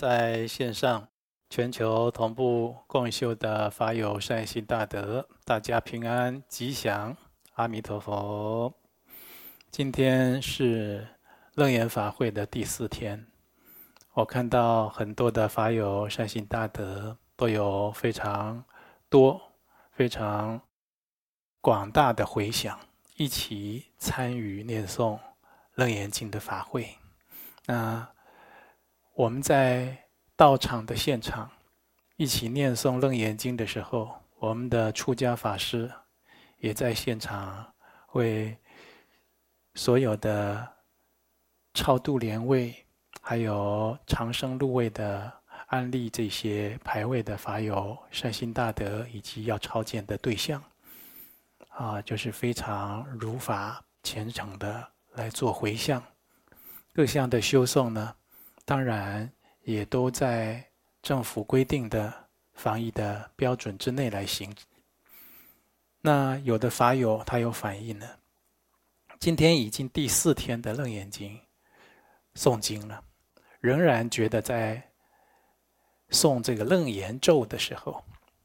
在线上全球同步共修的法友善心大德，大家平安吉祥，阿弥陀佛。今天是楞严法会的第四天，我看到很多的法友善心大德都有非常多、非常广大的回响，一起参与念诵楞严经的法会。那我们在道场的现场一起念诵楞严经的时候，我们的出家法师也在现场为。所有的超度莲位，还有长生入位的安利这些牌位的法友善心大德，以及要超荐的对象，啊，就是非常如法虔诚的来做回向。各项的修诵呢，当然也都在政府规定的防疫的标准之内来行。那有的法友他有反应呢。今天已经第四天的楞严经诵经了，仍然觉得在诵这个楞严咒的时候，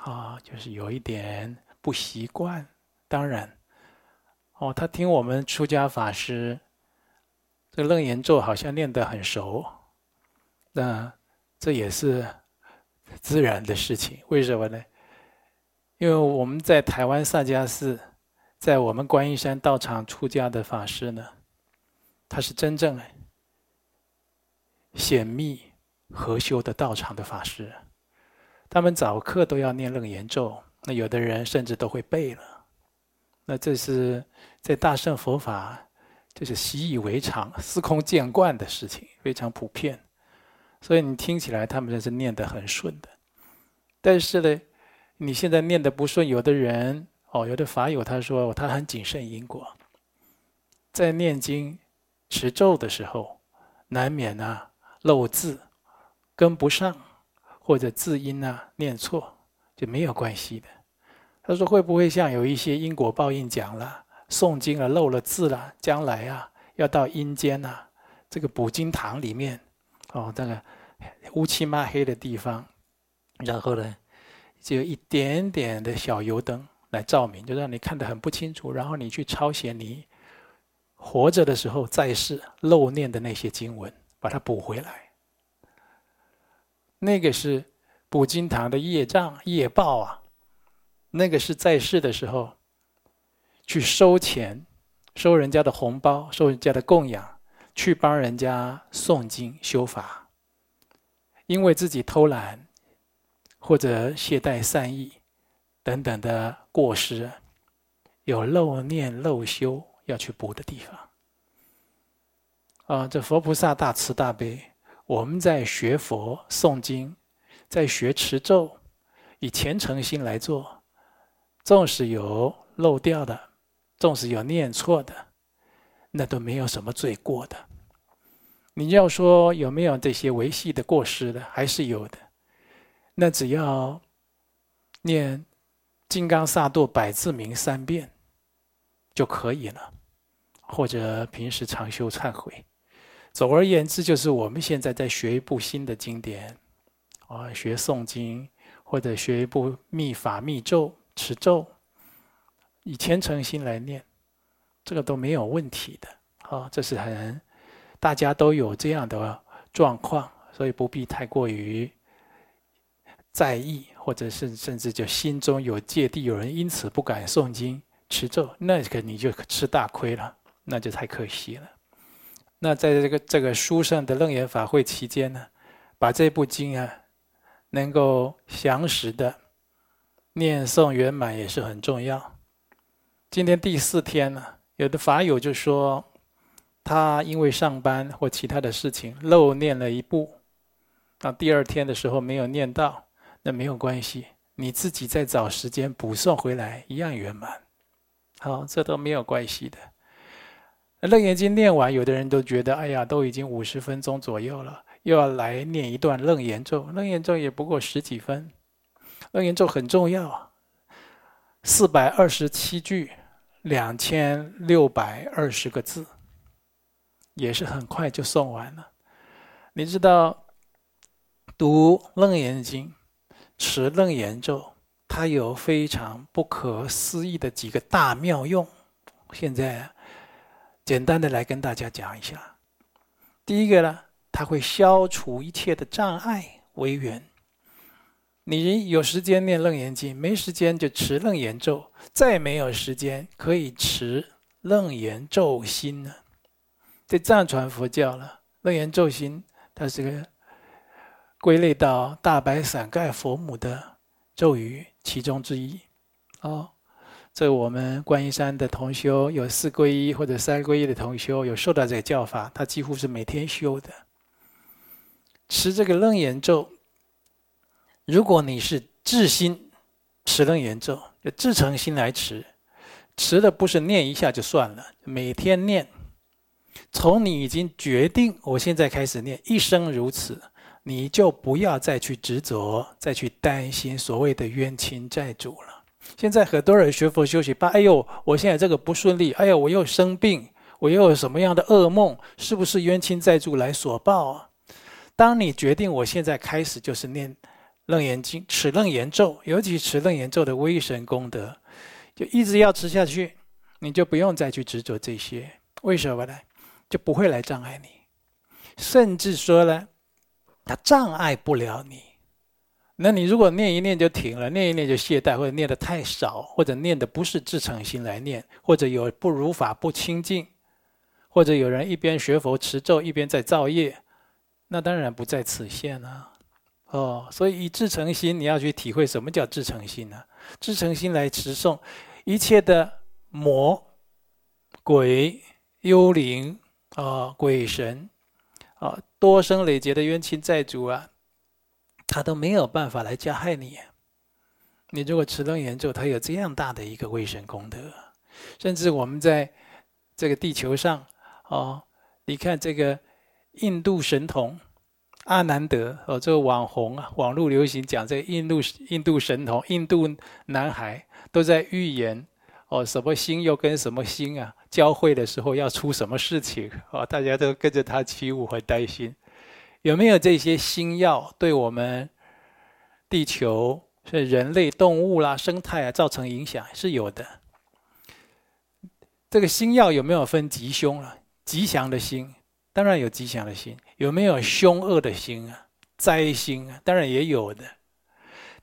啊，就是有一点不习惯。当然，哦，他听我们出家法师这个楞严咒好像念得很熟，那这也是自然的事情。为什么呢？因为我们在台湾萨迦寺。在我们观音山道场出家的法师呢，他是真正显密合修的道场的法师，他们早课都要念楞严咒，那有的人甚至都会背了。那这是在大乘佛法，这是习以为常、司空见惯的事情，非常普遍。所以你听起来他们这是念得很顺的，但是呢，你现在念得不顺，有的人。哦，有的法友他说他很谨慎因果，在念经持咒的时候，难免啊漏字跟不上，或者字音啊念错，就没有关系的。他说会不会像有一些因果报应讲了，诵经了漏了字了，将来啊要到阴间呐，这个补经堂里面，哦，那个乌漆抹黑的地方，然后呢，就有一点点的小油灯。来照明，就让你看得很不清楚。然后你去抄写你活着的时候在世漏念的那些经文，把它补回来。那个是补经堂的业障业报啊。那个是在世的时候去收钱，收人家的红包，收人家的供养，去帮人家诵经修法，因为自己偷懒或者懈怠善意。等等的过失，有漏念漏修要去补的地方。啊，这佛菩萨大慈大悲，我们在学佛诵经，在学持咒，以虔诚心来做，纵使有漏掉的，纵使有念错的，那都没有什么罪过的。你要说有没有这些维系的过失的，还是有的。那只要念。金刚萨埵百字明三遍就可以了，或者平时常修忏悔。总而言之，就是我们现在在学一部新的经典，啊，学诵经或者学一部密法密咒持咒，以虔诚心来念，这个都没有问题的。啊，这是很大家都有这样的状况，所以不必太过于在意。或者是甚至就心中有芥蒂，有人因此不敢诵经持咒，那个你就吃大亏了，那就太可惜了。那在这个这个书上的楞严法会期间呢，把这部经啊能够详实的念诵圆满也是很重要。今天第四天了，有的法友就说他因为上班或其他的事情漏念了一部，到第二天的时候没有念到。那没有关系，你自己再找时间补诵回来，一样圆满。好，这都没有关系的。楞严经念完，有的人都觉得，哎呀，都已经五十分钟左右了，又要来念一段楞严咒。楞严咒也不过十几分，楞严咒很重要，四百二十七句，两千六百二十个字，也是很快就诵完了。你知道？读《楞严经》，持楞严咒，它有非常不可思议的几个大妙用。现在简单的来跟大家讲一下。第一个呢，它会消除一切的障碍，为缘。你有时间念《楞严经》，没时间就持楞严咒。再没有时间，可以持楞严咒心呢。这藏传佛教了，楞严咒心，它是个。归类到大白伞盖佛母的咒语其中之一，哦，这我们观音山的同修有四皈依或者三皈依的同修有受到这个教法，他几乎是每天修的。持这个楞严咒，如果你是至心持楞严咒，就至诚心来持，持的不是念一下就算了，每天念，从你已经决定我现在开始念，一生如此。你就不要再去执着，再去担心所谓的冤亲债主了。现在很多人学佛修行，怕哎呦，我现在这个不顺利，哎呦，我又生病，我又有什么样的噩梦，是不是冤亲债主来索报啊？当你决定我现在开始就是念楞严经，持楞严咒，尤其持楞严咒的威神功德，就一直要持下去，你就不用再去执着这些。为什么呢？就不会来障碍你，甚至说呢。它障碍不了你，那你如果念一念就停了，念一念就懈怠，或者念得太少，或者念的不是至诚心来念，或者有不如法不清净，或者有人一边学佛持咒一边在造业，那当然不在此限啊。哦，所以以至诚心，你要去体会什么叫至诚心呢？至诚心来持诵，一切的魔、鬼、幽灵啊、鬼神。啊，多生累劫的冤亲债主啊，他都没有办法来加害你。你如果持楞严咒，他有这样大的一个威神功德，甚至我们在这个地球上，哦，你看这个印度神童阿南德，哦，这个网红啊，网络流行讲这个印度印度神童、印度男孩都在预言。哦，什么星又跟什么星啊交汇的时候要出什么事情？啊，大家都跟着他起舞，很担心。有没有这些星曜对我们地球、是人类、动物啦、生态啊造成影响？是有的。这个星曜有没有分吉凶啊？吉祥的星当然有吉祥的星，有没有凶恶的星啊？灾星啊，当然也有的。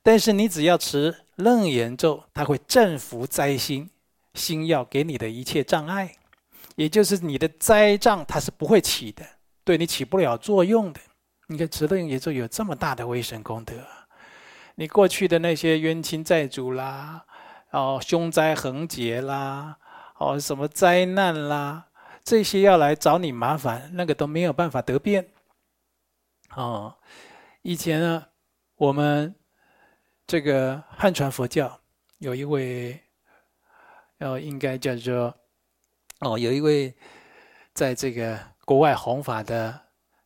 但是你只要持楞严咒，它会镇服灾星。星曜给你的一切障碍，也就是你的灾障，它是不会起的，对你起不了作用的。你看，持楞严咒有这么大的威神功德，你过去的那些冤亲债主啦，哦，凶灾横劫啦，哦，什么灾难啦，这些要来找你麻烦，那个都没有办法得变。哦，以前呢，我们这个汉传佛教有一位。哦，应该叫做哦，有一位在这个国外弘法的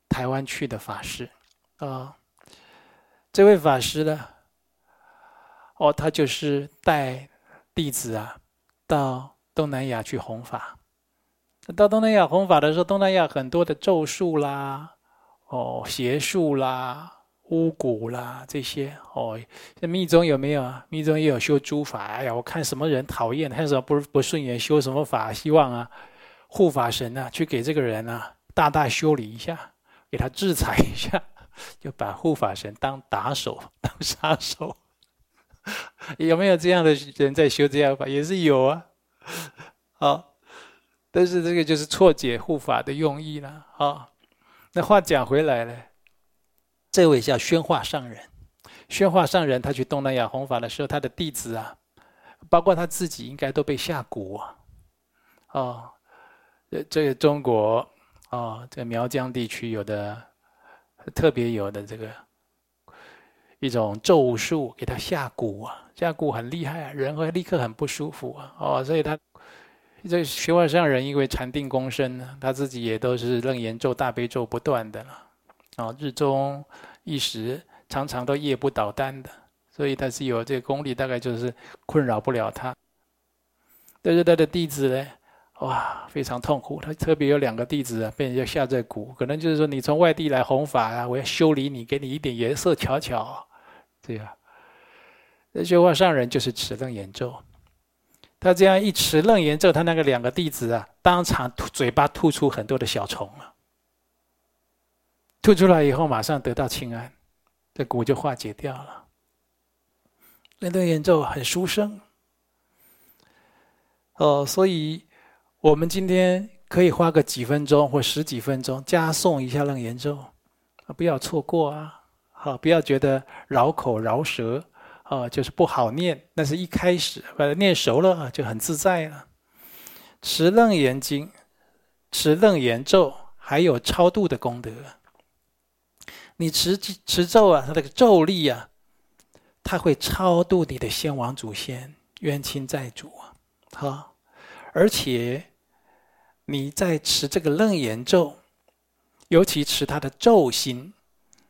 台湾去的法师啊、哦，这位法师呢，哦，他就是带弟子啊到东南亚去弘法。到东南亚弘法的时候，东南亚很多的咒术啦，哦，邪术啦。巫蛊啦，这些哦，这密宗有没有啊？密宗也有修诸法。哎呀，我看什么人讨厌，看什么不不顺眼，修什么法，希望啊，护法神啊，去给这个人啊大大修理一下，给他制裁一下，就把护法神当打手，当杀手。有没有这样的人在修这样法？也是有啊。好，但是这个就是错解护法的用意了。好，那话讲回来了。这位叫宣化上人，宣化上人他去东南亚弘法的时候，他的弟子啊，包括他自己，应该都被下蛊啊。哦，这这个中国哦，这苗疆地区有的特别有的这个一种咒术，给他下蛊啊，下蛊很厉害啊，人会立刻很不舒服啊。哦，所以他这宣化上人因为禅定功深呢，他自己也都是楞严咒、大悲咒不断的了。啊，日中一时，常常都夜不倒单的，所以他是有这个功力，大概就是困扰不了他。但是他的弟子呢，哇，非常痛苦。他特别有两个弟子啊，被人家下在蛊，可能就是说你从外地来弘法啊，我要修理你，给你一点颜色瞧瞧，这样。那觉化上人就是持楞严咒，他这样一持楞严咒，他那个两个弟子啊，当场吐嘴巴吐出很多的小虫啊，吐出来以后马上得到清安，这蛊就化解掉了。那楞严咒很殊胜哦，所以我们今天可以花个几分钟或十几分钟加诵一下楞严咒，不要错过啊！好，不要觉得绕口绕舌。哦，就是不好念，那是一开始把它念熟了啊就很自在了。持楞严经、持楞严咒，还有超度的功德。你持持咒啊，它那个咒力啊，它会超度你的先王祖先、冤亲债主啊。好，而且你在持这个楞严咒，尤其持它的咒心，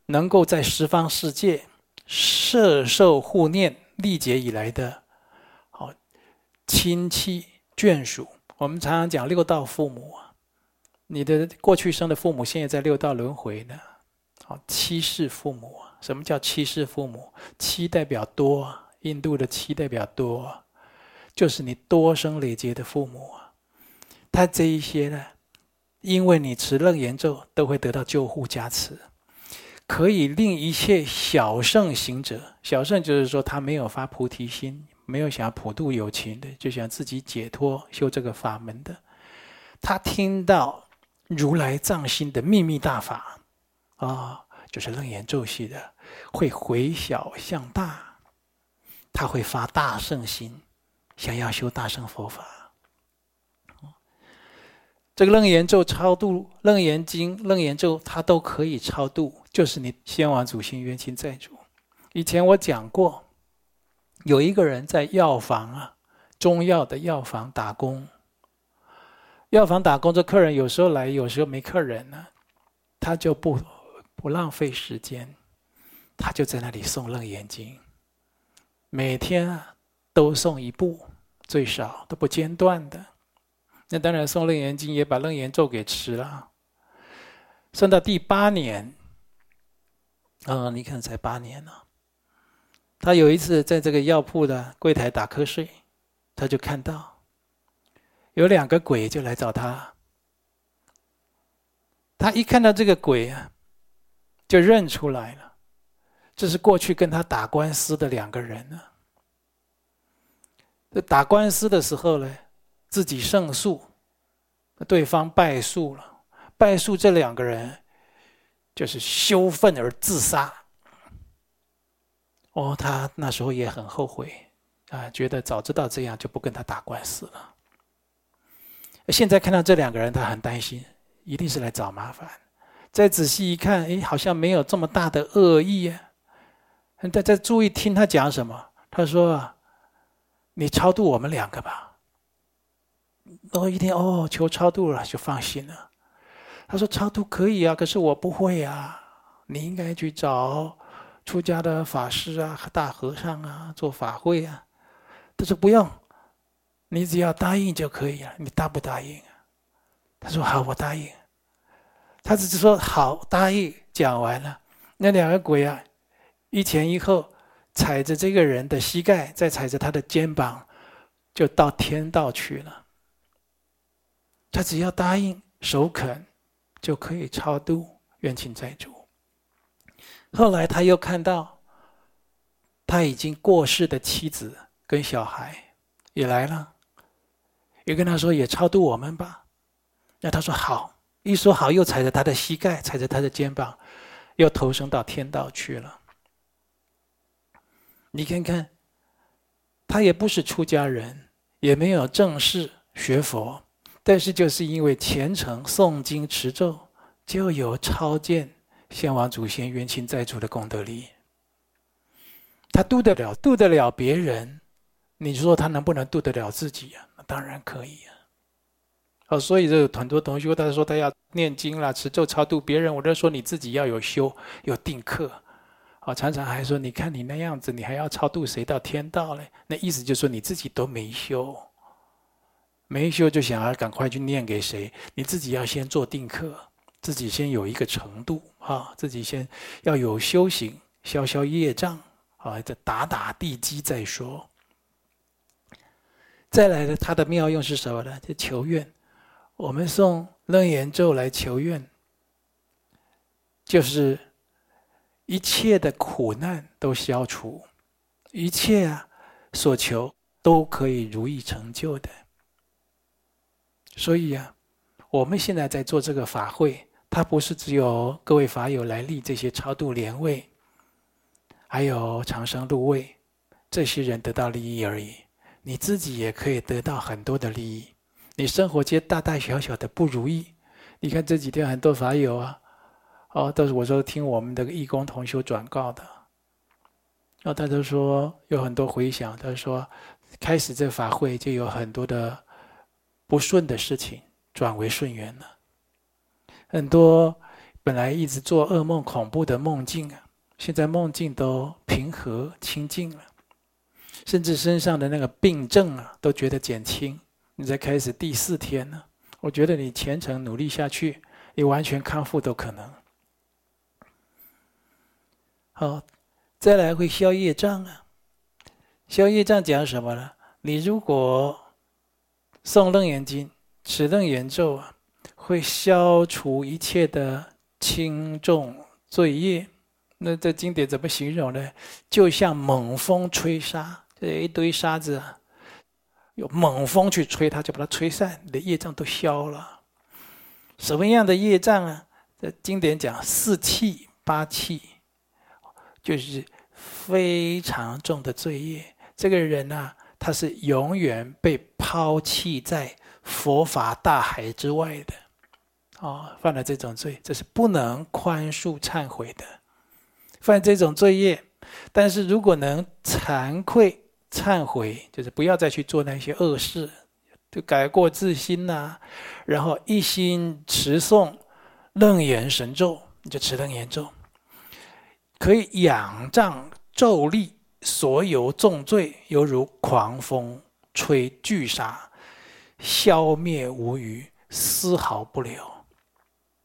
能够在十方世界。摄受护念历劫以来的，好亲戚眷属，我们常常讲六道父母啊，你的过去生的父母现在在六道轮回呢。好七世父母，什么叫七世父母？七代表多，印度的七代表多，就是你多生累劫的父母。他这一些呢，因为你持楞严咒，都会得到救护加持。可以令一切小圣行者，小圣就是说他没有发菩提心，没有想要普度有情的，就想自己解脱修这个法门的。他听到如来藏心的秘密大法，啊、就是楞严咒系的，会回小向大，他会发大圣心，想要修大乘佛法。这个楞严咒超度、楞严经、楞严咒，它都可以超度，就是你先王祖先冤亲债主。以前我讲过，有一个人在药房啊，中药的药房打工。药房打工，这客人有时候来，有时候没客人呢，他就不不浪费时间，他就在那里诵楞严经，每天啊都诵一部，最少都不间断的。那当然，诵楞严经也把楞严咒给吃了。诵到第八年，嗯、你看才八年呢。他有一次在这个药铺的柜台打瞌睡，他就看到有两个鬼就来找他。他一看到这个鬼啊，就认出来了，这是过去跟他打官司的两个人呢。这打官司的时候呢。自己胜诉，对方败诉了。败诉这两个人就是羞愤而自杀。哦，他那时候也很后悔啊，觉得早知道这样就不跟他打官司了。现在看到这两个人，他很担心，一定是来找麻烦。再仔细一看，哎，好像没有这么大的恶意啊。再再注意听他讲什么，他说：“你超度我们两个吧。”然后一听哦，求超度了，就放心了。他说：“超度可以啊，可是我不会啊。你应该去找出家的法师啊、大和尚啊做法会啊。”他说：“不用，你只要答应就可以了。你答不答应？”他说：“好，我答应。”他只是说：“好，答应。”讲完了，那两个鬼啊，一前一后踩着这个人的膝盖，再踩着他的肩膀，就到天道去了。他只要答应首肯，就可以超度冤亲债主。后来他又看到他已经过世的妻子跟小孩也来了，也跟他说：“也超度我们吧。”那他说：“好。”一说好，又踩着他的膝盖，踩着他的肩膀，又投生到天道去了。你看看，他也不是出家人，也没有正式学佛。但是，就是因为虔诚诵经持咒，就有超见先王祖先冤亲债主的功德力。他度得了，度得了别人，你说他能不能度得了自己呀？那当然可以啊。哦，所以这很多同学他说他要念经啦、持咒超度别人，我就说你自己要有修有定课。哦，常常还说，你看你那样子，你还要超度谁到天道嘞？那意思就是说你自己都没修。没修就想要赶快去念给谁？你自己要先做定课，自己先有一个程度啊，自己先要有修行，消消业障啊，再打打地基再说。再来的，它的妙用是什么呢？就求愿。我们诵楞严咒来求愿，就是一切的苦难都消除，一切啊所求都可以如意成就的。所以啊，我们现在在做这个法会，它不是只有各位法友来立这些超度莲位，还有长生入位，这些人得到利益而已。你自己也可以得到很多的利益。你生活间大大小小的不如意，你看这几天很多法友啊，哦，都是我说听我们的义工同修转告的，然后他都说有很多回响，他说开始这法会就有很多的。不顺的事情转为顺缘了，很多本来一直做噩梦、恐怖的梦境啊，现在梦境都平和清净了，甚至身上的那个病症啊，都觉得减轻。你才开始第四天呢，我觉得你虔诚努力下去，你完全康复都可能。好，再来会消业障啊，消业障讲什么呢？你如果诵楞严经，持楞严咒啊，会消除一切的轻重罪业。那这经典怎么形容呢？就像猛风吹沙，这一堆沙子啊，有猛风去吹，它就把它吹散，你的业障都消了。什么样的业障啊？这经典讲四气八气，就是非常重的罪业。这个人啊。他是永远被抛弃在佛法大海之外的，哦，犯了这种罪，这是不能宽恕忏悔的。犯这种罪业，但是如果能惭愧忏悔，就是不要再去做那些恶事，就改过自新呐、然后一心持诵楞严神咒，你就持楞严咒，可以仰仗咒力。所有重罪犹如狂风吹巨沙，消灭无余，丝毫不留。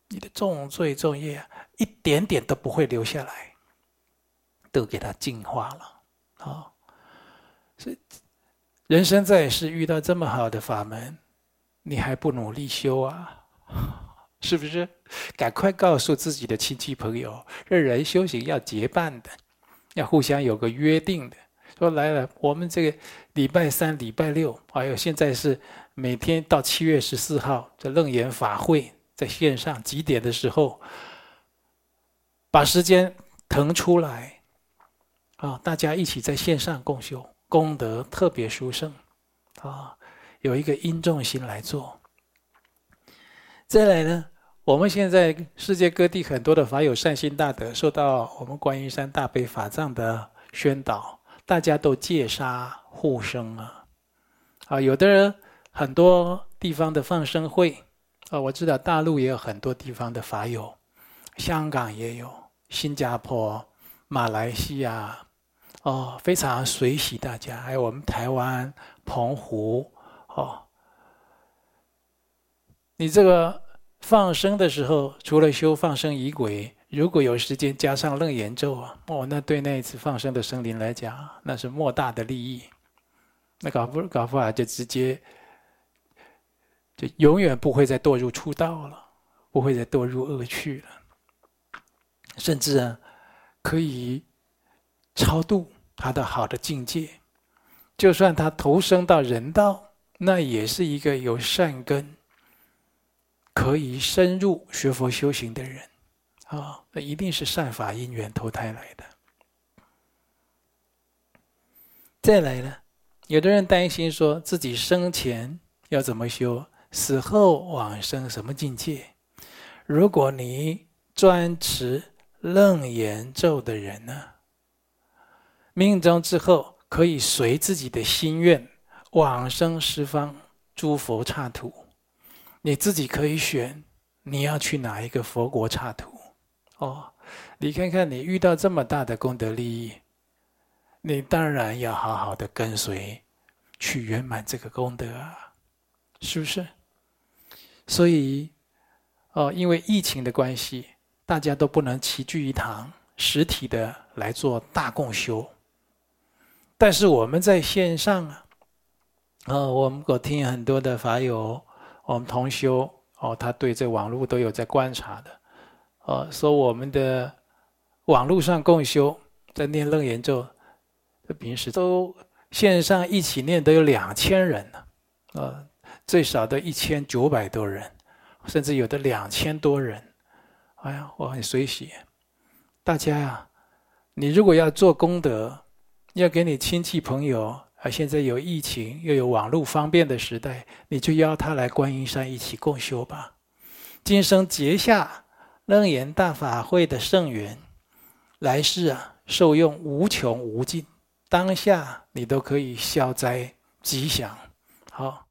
你的重罪重业一点点都不会留下来，都给它净化了。啊，这人生在世遇到这么好的法门，你还不努力修啊？是不是？赶快告诉自己的亲戚朋友，这人修行要结伴的。要互相有个约定的，说来了，我们这个礼拜三、礼拜六，还有现在是每天到七月十四号这楞严法会，在线上几点的时候，把时间腾出来，啊，大家一起在线上共修，功德特别殊胜，啊，有一个因重心来做。再来呢？我们现在世界各地很多的法友善心大德，受到我们观音山大悲法藏的宣导，大家都戒杀护生啊！啊，有的人很多地方的放生会啊，我知道大陆也有很多地方的法友，香港也有，新加坡、马来西亚哦，非常随喜大家，还有我们台湾澎湖哦，你这个。放生的时候，除了修放生仪轨，如果有时间加上楞严咒啊，哦，那对那一次放生的生灵来讲，那是莫大的利益。那搞不搞不好就直接就永远不会再堕入出道了，不会再堕入恶趣了，甚至啊，可以超度他的好的境界。就算他投生到人道，那也是一个有善根。可以深入学佛修行的人，啊，那一定是善法因缘投胎来的。再来呢，有的人担心说自己生前要怎么修，死后往生什么境界？如果你专持楞严咒的人呢，命中之后可以随自己的心愿往生十方诸佛刹土。你自己可以选，你要去哪一个佛国刹土？哦，你看看你遇到这么大的功德利益，你当然要好好的跟随，去圆满这个功德啊！是不是？所以，哦，因为疫情的关系，大家都不能齐聚一堂，实体的来做大共修。但是我们在线上啊，啊，我们我听很多的法友，我们同修哦，他对这网络都有在观察的，哦，说我们的网络上共修，在念楞严咒，平时都线上一起念都有两千人呢，啊，最少都一千九百多人，甚至有的两千多人，哎呀，我很随喜，大家呀，你如果要做功德。要给你亲戚朋友啊，现在有疫情又有网络方便的时代，你就邀他来观音山一起共修吧。今生结下楞严大法会的圣缘，来世啊受用无穷无尽，当下你都可以消灾吉祥。好。